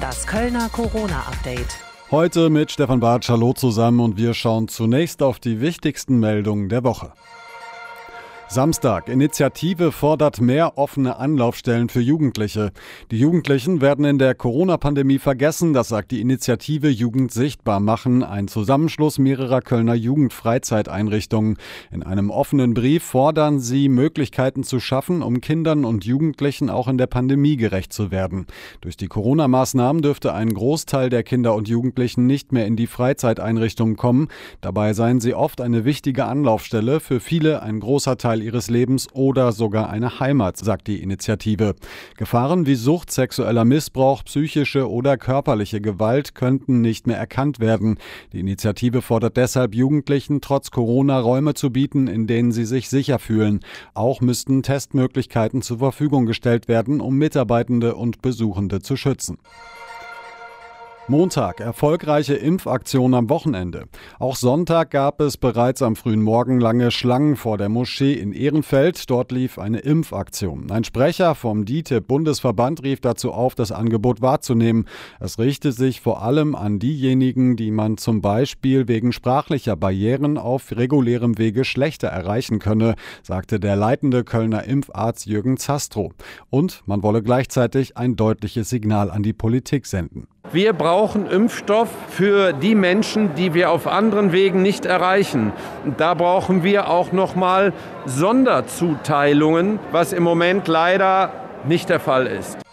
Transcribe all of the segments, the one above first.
Das Kölner Corona-Update. Heute mit Stefan Bartsch, hallo zusammen und wir schauen zunächst auf die wichtigsten Meldungen der Woche. Samstag. Initiative fordert mehr offene Anlaufstellen für Jugendliche. Die Jugendlichen werden in der Corona-Pandemie vergessen, das sagt die Initiative Jugend sichtbar machen, ein Zusammenschluss mehrerer Kölner Jugendfreizeiteinrichtungen. In einem offenen Brief fordern sie, Möglichkeiten zu schaffen, um Kindern und Jugendlichen auch in der Pandemie gerecht zu werden. Durch die Corona-Maßnahmen dürfte ein Großteil der Kinder und Jugendlichen nicht mehr in die Freizeiteinrichtungen kommen. Dabei seien sie oft eine wichtige Anlaufstelle, für viele ein großer Teil ihres Lebens oder sogar eine Heimat, sagt die Initiative. Gefahren wie Sucht, sexueller Missbrauch, psychische oder körperliche Gewalt könnten nicht mehr erkannt werden. Die Initiative fordert deshalb Jugendlichen trotz Corona Räume zu bieten, in denen sie sich sicher fühlen. Auch müssten Testmöglichkeiten zur Verfügung gestellt werden, um Mitarbeitende und Besuchende zu schützen. Montag, erfolgreiche Impfaktion am Wochenende. Auch Sonntag gab es bereits am frühen Morgen lange Schlangen vor der Moschee in Ehrenfeld. Dort lief eine Impfaktion. Ein Sprecher vom DITIB-Bundesverband rief dazu auf, das Angebot wahrzunehmen. Es richte sich vor allem an diejenigen, die man zum Beispiel wegen sprachlicher Barrieren auf regulärem Wege schlechter erreichen könne, sagte der leitende Kölner Impfarzt Jürgen Zastro. Und man wolle gleichzeitig ein deutliches Signal an die Politik senden. Wir brauchen Impfstoff für die Menschen, die wir auf anderen Wegen nicht erreichen. Da brauchen wir auch noch mal Sonderzuteilungen, was im Moment leider nicht der Fall ist.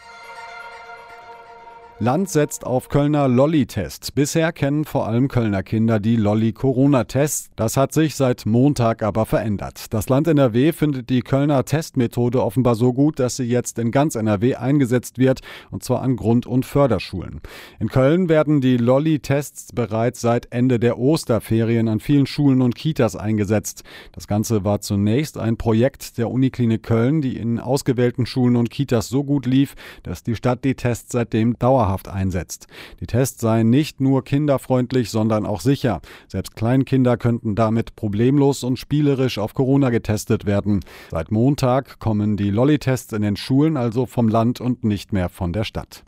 Land setzt auf Kölner Lolli-Test. Bisher kennen vor allem Kölner Kinder die Lolli-Corona-Tests. Das hat sich seit Montag aber verändert. Das Land NRW findet die Kölner Testmethode offenbar so gut, dass sie jetzt in ganz NRW eingesetzt wird, und zwar an Grund- und Förderschulen. In Köln werden die Lolli-Tests bereits seit Ende der Osterferien an vielen Schulen und Kitas eingesetzt. Das Ganze war zunächst ein Projekt der Uniklinik Köln, die in ausgewählten Schulen und Kitas so gut lief, dass die Stadt die Tests seitdem dauerhaft dauerhaft einsetzt. Die Tests seien nicht nur kinderfreundlich, sondern auch sicher. Selbst Kleinkinder könnten damit problemlos und spielerisch auf Corona getestet werden. Seit Montag kommen die Lolli-Tests in den Schulen also vom Land und nicht mehr von der Stadt.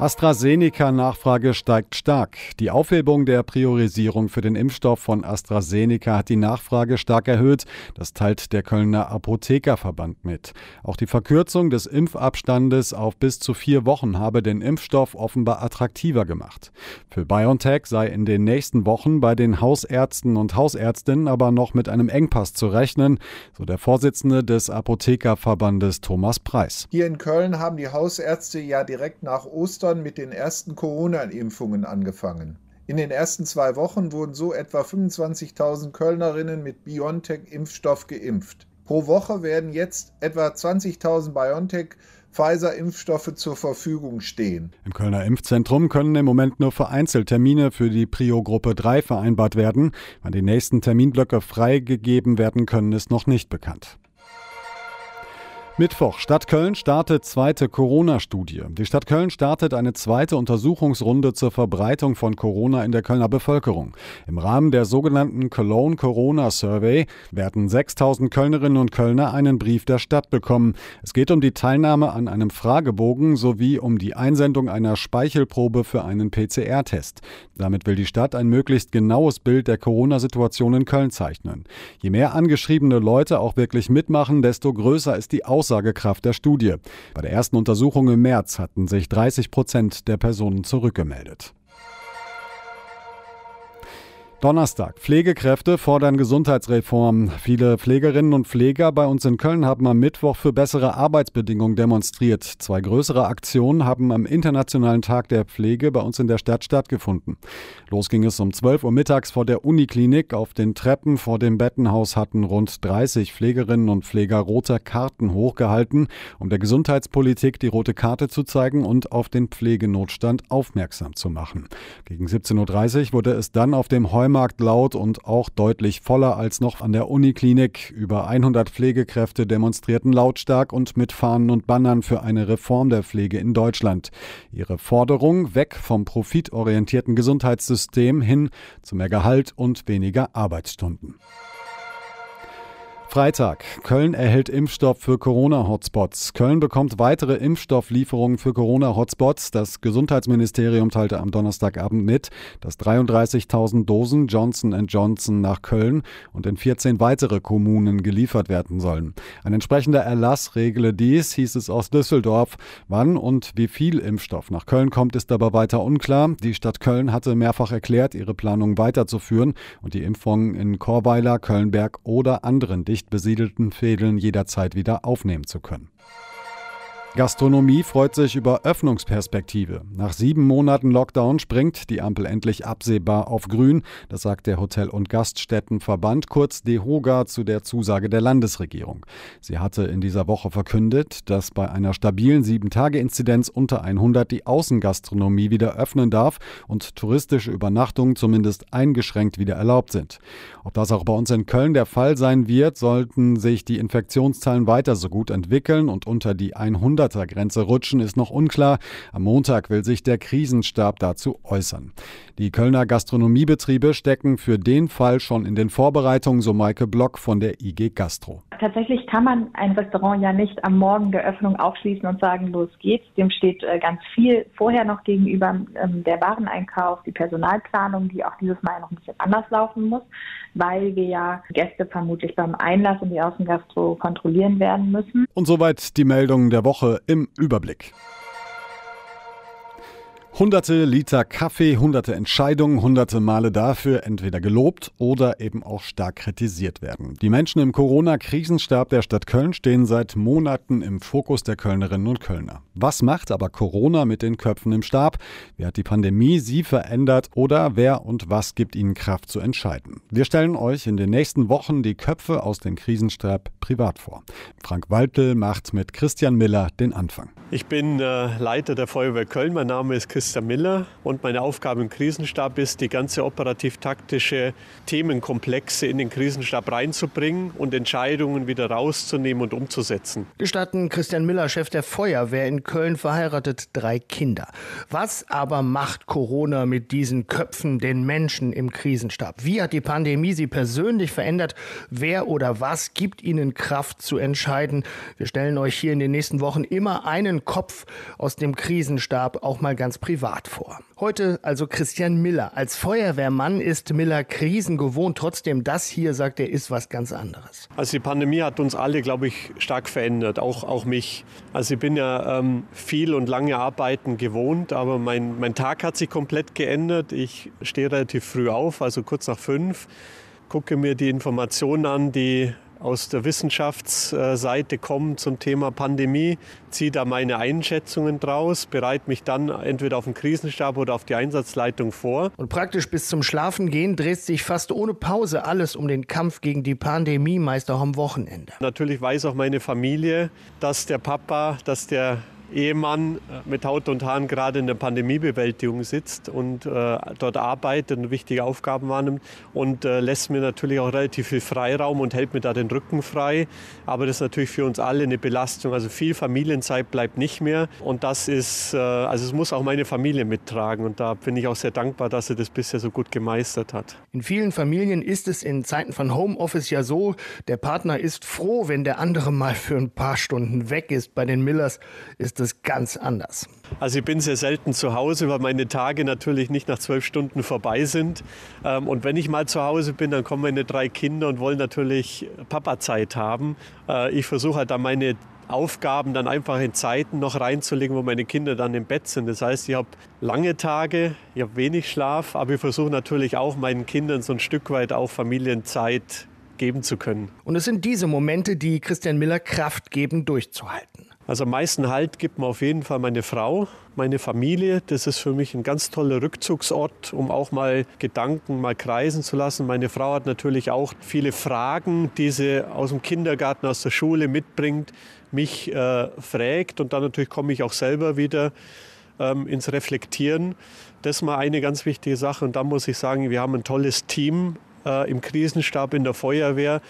AstraZeneca-Nachfrage steigt stark. Die Aufhebung der Priorisierung für den Impfstoff von AstraZeneca hat die Nachfrage stark erhöht. Das teilt der Kölner Apothekerverband mit. Auch die Verkürzung des Impfabstandes auf bis zu vier Wochen habe den Impfstoff offenbar attraktiver gemacht. Für BioNTech sei in den nächsten Wochen bei den Hausärzten und Hausärztinnen aber noch mit einem Engpass zu rechnen, so der Vorsitzende des Apothekerverbandes Thomas Preis. Hier in Köln haben die Hausärzte ja direkt nach Ostern Ostern mit den ersten Corona-Impfungen angefangen. In den ersten zwei Wochen wurden so etwa 25.000 Kölnerinnen mit BioNTech-Impfstoff geimpft. Pro Woche werden jetzt etwa 20.000 BioNTech Pfizer-Impfstoffe zur Verfügung stehen. Im Kölner Impfzentrum können im Moment nur vereinzelt Termine für die Prio-Gruppe 3 vereinbart werden. Wann die nächsten Terminblöcke freigegeben werden können, ist noch nicht bekannt. Mittwoch. Stadt Köln startet zweite Corona-Studie. Die Stadt Köln startet eine zweite Untersuchungsrunde zur Verbreitung von Corona in der Kölner Bevölkerung. Im Rahmen der sogenannten Cologne Corona Survey werden 6000 Kölnerinnen und Kölner einen Brief der Stadt bekommen. Es geht um die Teilnahme an einem Fragebogen sowie um die Einsendung einer Speichelprobe für einen PCR-Test. Damit will die Stadt ein möglichst genaues Bild der Corona-Situation in Köln zeichnen. Je mehr angeschriebene Leute auch wirklich mitmachen, desto größer ist die Aus Aussagekraft der Studie. Bei der ersten Untersuchung im März hatten sich 30 Prozent der Personen zurückgemeldet. Donnerstag. Pflegekräfte fordern Gesundheitsreform. Viele Pflegerinnen und Pfleger bei uns in Köln haben am Mittwoch für bessere Arbeitsbedingungen demonstriert. Zwei größere Aktionen haben am Internationalen Tag der Pflege bei uns in der Stadt stattgefunden. Los ging es um 12 Uhr mittags vor der Uniklinik. Auf den Treppen vor dem Bettenhaus hatten rund 30 Pflegerinnen und Pfleger rote Karten hochgehalten, um der Gesundheitspolitik die rote Karte zu zeigen und auf den Pflegenotstand aufmerksam zu machen. Gegen 17.30 Uhr wurde es dann auf dem Heumarkt laut und auch deutlich voller als noch an der Uniklinik. Über 100 Pflegekräfte demonstrierten lautstark und mit Fahnen und Bannern für eine Reform der Pflege in Deutschland. Ihre Forderung weg vom profitorientierten Gesundheitssystem hin zu mehr Gehalt und weniger Arbeitsstunden. Freitag. Köln erhält Impfstoff für Corona-Hotspots. Köln bekommt weitere Impfstofflieferungen für Corona-Hotspots. Das Gesundheitsministerium teilte am Donnerstagabend mit, dass 33.000 Dosen Johnson Johnson nach Köln und in 14 weitere Kommunen geliefert werden sollen. Ein entsprechender Erlass regle dies, hieß es aus Düsseldorf. Wann und wie viel Impfstoff nach Köln kommt, ist aber weiter unklar. Die Stadt Köln hatte mehrfach erklärt, ihre Planung weiterzuführen und die Impfungen in Chorweiler, Kölnberg oder anderen dicht besiedelten Fädeln jederzeit wieder aufnehmen zu können. Gastronomie freut sich über Öffnungsperspektive. Nach sieben Monaten Lockdown springt die Ampel endlich absehbar auf Grün. Das sagt der Hotel- und Gaststättenverband, kurz DEHOGA, zu der Zusage der Landesregierung. Sie hatte in dieser Woche verkündet, dass bei einer stabilen Sieben-Tage-Inzidenz unter 100 die Außengastronomie wieder öffnen darf und touristische Übernachtungen zumindest eingeschränkt wieder erlaubt sind. Ob das auch bei uns in Köln der Fall sein wird, sollten sich die Infektionszahlen weiter so gut entwickeln und unter die 100 100er-Grenze rutschen, ist noch unklar. Am Montag will sich der Krisenstab dazu äußern. Die Kölner Gastronomiebetriebe stecken für den Fall schon in den Vorbereitungen, so Maike Block von der IG Gastro. Tatsächlich kann man ein Restaurant ja nicht am Morgen der Öffnung aufschließen und sagen, los geht's. Dem steht äh, ganz viel vorher noch gegenüber ähm, der Wareneinkauf, die Personalplanung, die auch dieses Mal noch ein bisschen anders laufen muss, weil wir ja Gäste vermutlich beim Einlass in die Außengastro kontrollieren werden müssen. Und soweit die Meldungen der Woche im Überblick. Hunderte Liter Kaffee, hunderte Entscheidungen, hunderte Male dafür entweder gelobt oder eben auch stark kritisiert werden. Die Menschen im Corona-Krisenstab der Stadt Köln stehen seit Monaten im Fokus der Kölnerinnen und Kölner. Was macht aber Corona mit den Köpfen im Stab? Wie hat die Pandemie sie verändert oder wer und was gibt ihnen Kraft zu entscheiden? Wir stellen euch in den nächsten Wochen die Köpfe aus dem Krisenstab privat vor. Frank Waltel macht mit Christian Miller den Anfang. Ich bin äh, Leiter der Feuerwehr Köln. Mein Name ist Christian Miller und meine Aufgabe im Krisenstab ist, die ganze operativ-taktische Themenkomplexe in den Krisenstab reinzubringen und Entscheidungen wieder rauszunehmen und umzusetzen. Gestatten Christian Miller, Chef der Feuerwehr in Köln, verheiratet drei Kinder. Was aber macht Corona mit diesen Köpfen, den Menschen im Krisenstab? Wie hat die Pandemie sie persönlich verändert? Wer oder was gibt ihnen Kraft zu entscheiden? Wir stellen euch hier in den nächsten Wochen immer einen Kopf aus dem Krisenstab auch mal ganz privat vor. Heute also Christian Miller. Als Feuerwehrmann ist Miller Krisen gewohnt. Trotzdem, das hier, sagt er, ist was ganz anderes. Also die Pandemie hat uns alle, glaube ich, stark verändert, auch, auch mich. Also ich bin ja ähm, viel und lange arbeiten gewohnt, aber mein, mein Tag hat sich komplett geändert. Ich stehe relativ früh auf, also kurz nach fünf, gucke mir die Informationen an, die aus der Wissenschaftsseite kommen zum Thema Pandemie, ziehe da meine Einschätzungen draus, bereite mich dann entweder auf den Krisenstab oder auf die Einsatzleitung vor. Und praktisch bis zum Schlafengehen dreht sich fast ohne Pause alles um den Kampf gegen die Pandemie, meist auch am Wochenende. Natürlich weiß auch meine Familie, dass der Papa, dass der Ehemann mit Haut und Haaren gerade in der Pandemiebewältigung sitzt und äh, dort arbeitet und wichtige Aufgaben wahrnimmt und äh, lässt mir natürlich auch relativ viel Freiraum und hält mir da den Rücken frei. Aber das ist natürlich für uns alle eine Belastung. Also viel Familienzeit bleibt nicht mehr und das ist, äh, also es muss auch meine Familie mittragen und da bin ich auch sehr dankbar, dass sie das bisher so gut gemeistert hat. In vielen Familien ist es in Zeiten von Homeoffice ja so, der Partner ist froh, wenn der andere mal für ein paar Stunden weg ist. Bei den Millers ist das ganz anders. Also ich bin sehr selten zu Hause, weil meine Tage natürlich nicht nach zwölf Stunden vorbei sind. Ähm, und wenn ich mal zu Hause bin, dann kommen meine drei Kinder und wollen natürlich Papa-Zeit haben. Äh, ich versuche halt da meine Aufgaben dann einfach in Zeiten noch reinzulegen, wo meine Kinder dann im Bett sind. Das heißt, ich habe lange Tage, ich habe wenig Schlaf, aber ich versuche natürlich auch meinen Kindern so ein Stück weit auch Familienzeit geben zu können. Und es sind diese Momente, die Christian Miller Kraft geben, durchzuhalten. Also am meisten Halt gibt mir auf jeden Fall meine Frau, meine Familie. Das ist für mich ein ganz toller Rückzugsort, um auch mal Gedanken mal kreisen zu lassen. Meine Frau hat natürlich auch viele Fragen, die sie aus dem Kindergarten, aus der Schule mitbringt, mich äh, fragt und dann natürlich komme ich auch selber wieder ähm, ins Reflektieren. Das ist mal eine ganz wichtige Sache und da muss ich sagen, wir haben ein tolles Team äh, im Krisenstab, in der Feuerwehr,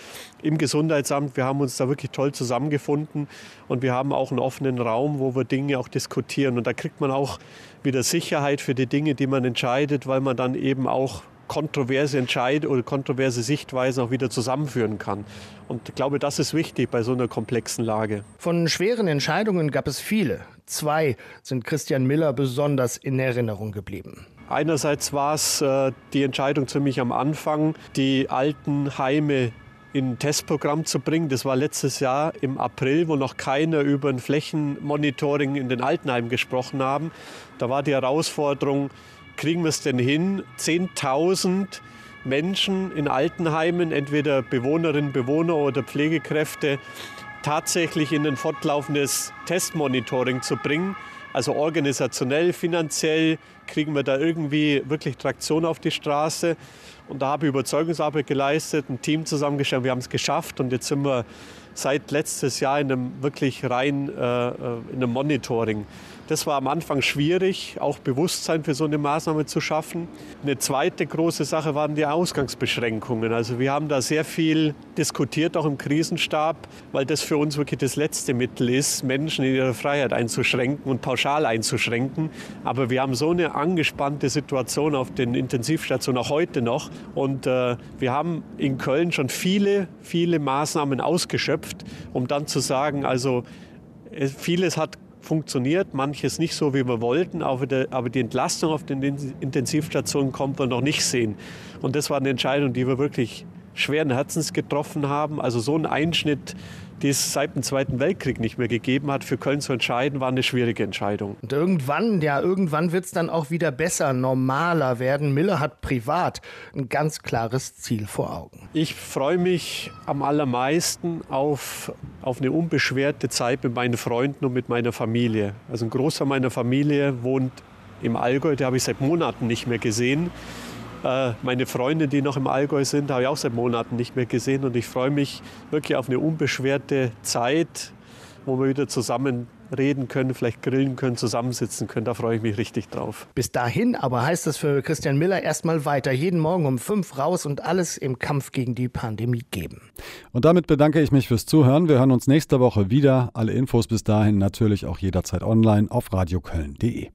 im Gesundheitsamt. Wir haben uns da wirklich toll zusammengefunden und wir haben auch einen offenen Raum, wo wir Dinge auch diskutieren. Und da kriegt man auch wieder Sicherheit für die Dinge, die man entscheidet, weil man dann eben auch kontroverse Entscheidungen oder kontroverse Sichtweisen auch wieder zusammenführen kann. Und ich glaube, das ist wichtig bei so einer komplexen Lage. Von schweren Entscheidungen gab es viele. Zwei sind Christian Miller besonders in Erinnerung geblieben. Einerseits war es äh, die Entscheidung ziemlich am Anfang, die alten Heime in ein Testprogramm zu bringen. Das war letztes Jahr im April, wo noch keiner über ein Flächenmonitoring in den Altenheimen gesprochen haben. Da war die Herausforderung, kriegen wir es denn hin, 10.000 Menschen in Altenheimen, entweder Bewohnerinnen, Bewohner oder Pflegekräfte, tatsächlich in ein fortlaufendes Testmonitoring zu bringen. Also organisationell, finanziell kriegen wir da irgendwie wirklich Traktion auf die Straße. Und da habe ich Überzeugungsarbeit geleistet, ein Team zusammengestellt. Wir haben es geschafft und jetzt sind wir seit letztes Jahr in einem wirklich rein äh, äh, in einem Monitoring. Das war am Anfang schwierig, auch Bewusstsein für so eine Maßnahme zu schaffen. Eine zweite große Sache waren die Ausgangsbeschränkungen. Also wir haben da sehr viel diskutiert, auch im Krisenstab, weil das für uns wirklich das letzte Mittel ist, Menschen in ihrer Freiheit einzuschränken und pauschal einzuschränken. Aber wir haben so eine angespannte Situation auf den Intensivstationen, auch heute noch. Und äh, wir haben in Köln schon viele, viele Maßnahmen ausgeschöpft, um dann zu sagen, also vieles hat funktioniert, manches nicht so, wie wir wollten, aber, die Entlastung auf den Intensivstationen kommt wir noch nicht sehen. Und das war eine Entscheidung, die wir wirklich schweren Herzens getroffen haben. Also so ein Einschnitt die es seit dem Zweiten Weltkrieg nicht mehr gegeben hat, für Köln zu entscheiden, war eine schwierige Entscheidung. Und irgendwann, ja, irgendwann wird es dann auch wieder besser, normaler werden. Miller hat privat ein ganz klares Ziel vor Augen. Ich freue mich am allermeisten auf, auf eine unbeschwerte Zeit mit meinen Freunden und mit meiner Familie. Also ein Großteil meiner Familie wohnt im Allgäu, den habe ich seit Monaten nicht mehr gesehen. Äh, meine Freunde, die noch im Allgäu sind, habe ich auch seit Monaten nicht mehr gesehen. Und ich freue mich wirklich auf eine unbeschwerte Zeit, wo wir wieder zusammen reden können, vielleicht grillen können, zusammensitzen können. Da freue ich mich richtig drauf. Bis dahin aber heißt es für Christian Miller erstmal weiter. Jeden Morgen um fünf raus und alles im Kampf gegen die Pandemie geben. Und damit bedanke ich mich fürs Zuhören. Wir hören uns nächste Woche wieder. Alle Infos bis dahin natürlich auch jederzeit online auf radioköln.de.